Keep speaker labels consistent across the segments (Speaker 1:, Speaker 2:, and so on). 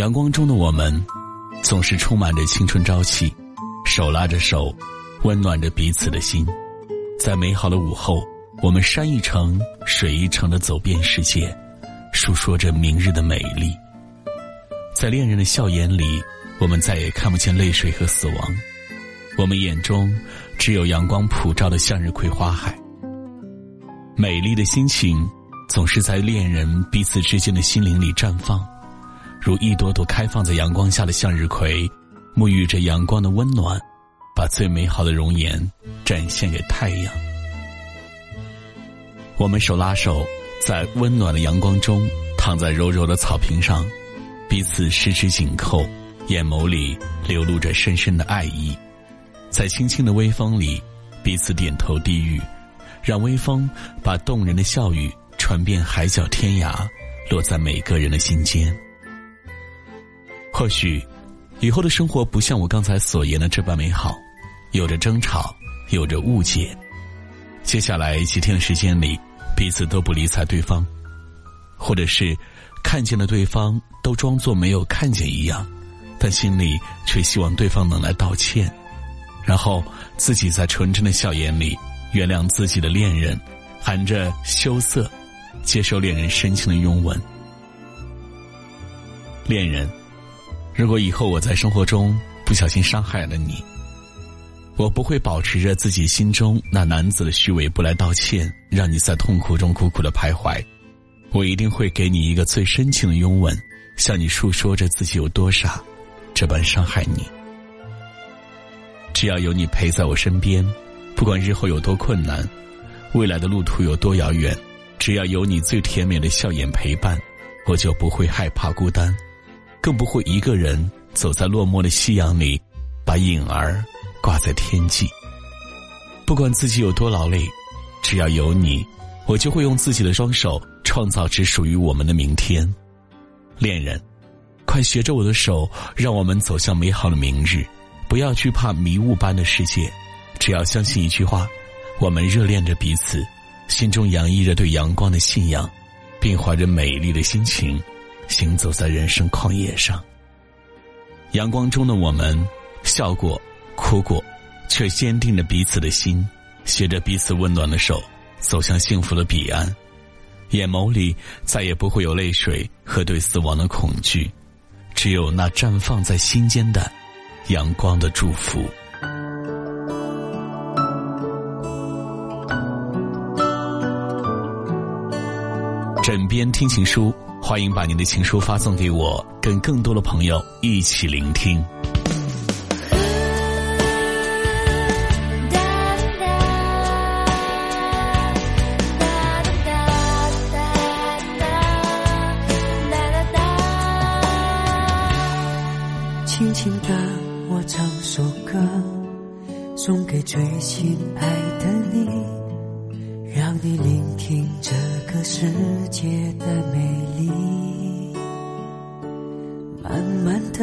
Speaker 1: 阳光中的我们，总是充满着青春朝气，手拉着手，温暖着彼此的心。在美好的午后，我们山一程，水一程的走遍世界，述说着明日的美丽。在恋人的笑颜里。我们再也看不见泪水和死亡，我们眼中只有阳光普照的向日葵花海。美丽的心情总是在恋人彼此之间的心灵里绽放，如一朵朵开放在阳光下的向日葵，沐浴着阳光的温暖，把最美好的容颜展现给太阳。我们手拉手，在温暖的阳光中，躺在柔柔的草坪上，彼此十指紧扣。眼眸里流露着深深的爱意，在轻轻的微风里，彼此点头低语，让微风把动人的笑语传遍海角天涯，落在每个人的心间。或许，以后的生活不像我刚才所言的这般美好，有着争吵，有着误解。接下来几天的时间里，彼此都不理睬对方，或者是看见了对方都装作没有看见一样。但心里却希望对方能来道歉，然后自己在纯真的笑颜里原谅自己的恋人，含着羞涩接受恋人深情的拥吻。恋人，如果以后我在生活中不小心伤害了你，我不会保持着自己心中那男子的虚伪不来道歉，让你在痛苦中苦苦的徘徊。我一定会给你一个最深情的拥吻，向你诉说着自己有多傻。这般伤害你，只要有你陪在我身边，不管日后有多困难，未来的路途有多遥远，只要有你最甜美的笑颜陪伴，我就不会害怕孤单，更不会一个人走在落寞的夕阳里，把影儿挂在天际。不管自己有多劳累，只要有你，我就会用自己的双手创造只属于我们的明天，恋人。快携着我的手，让我们走向美好的明日。不要惧怕迷雾般的世界，只要相信一句话：我们热恋着彼此，心中洋溢着对阳光的信仰，并怀着美丽的心情，行走在人生旷野上。阳光中的我们，笑过，哭过，却坚定着彼此的心，携着彼此温暖的手，走向幸福的彼岸。眼眸里再也不会有泪水和对死亡的恐惧。只有那绽放在心间的阳光的祝福。枕边听情书，欢迎把您的情书发送给我，跟更多的朋友一起聆听。
Speaker 2: 轻轻的，我唱首歌，送给最心爱的你，让你聆听这个世界的美你。慢慢的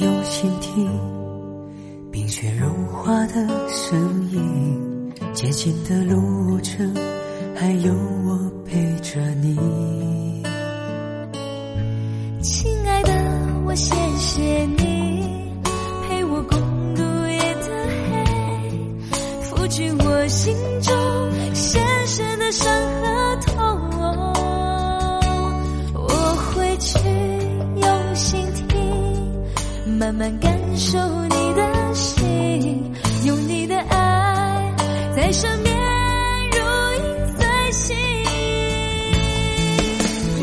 Speaker 2: 用心听，冰雪融化的声音，接近的路程，还有我陪着你。
Speaker 3: 亲爱的，我谢谢你陪我共度夜的黑，抚去我心中深深的伤慢慢感受你的心，有你的爱在身边如影随形。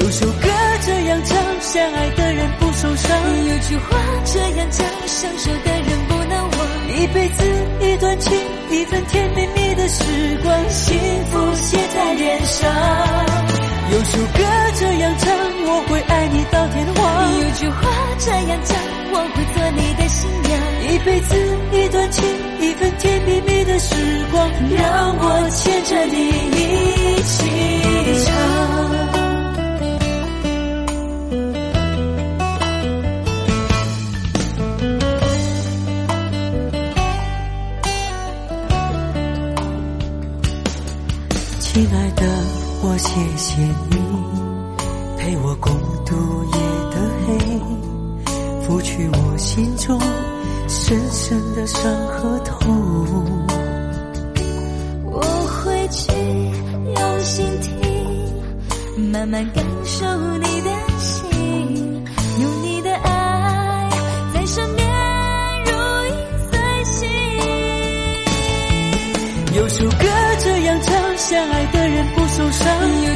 Speaker 2: 有首歌这样唱，相爱的人不受伤。
Speaker 3: 有句话这样讲，相守的人不能忘。
Speaker 2: 一辈子一段情，一份甜蜜蜜的时光，幸福写在脸上。有首歌这样唱我会爱你到天荒。
Speaker 3: 有句话这样讲我会做你的新娘。
Speaker 2: 一辈子一段情一份甜蜜蜜的时光让我牵着你一起唱。谢谢你陪我共度夜的黑，拂去我心中深深的伤和痛。
Speaker 3: 我会去用心听，慢慢感受你的心，有你的爱在身边如影随形。
Speaker 2: 有首歌这样唱，相爱的人不受伤。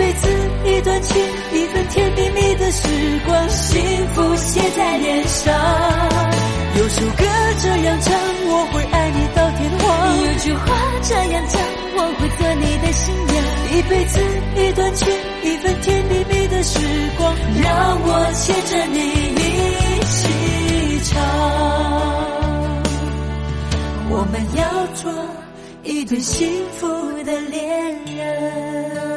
Speaker 2: 一辈子一段情，一份甜蜜蜜的时光，幸福写在脸上。有首歌这样唱，我会爱你到天荒。
Speaker 3: 有句话这样讲，我会做你的新娘。
Speaker 2: 一辈子一段情，一份甜蜜蜜的时光，让我牵着你一起唱。我们要做一对幸福的恋人。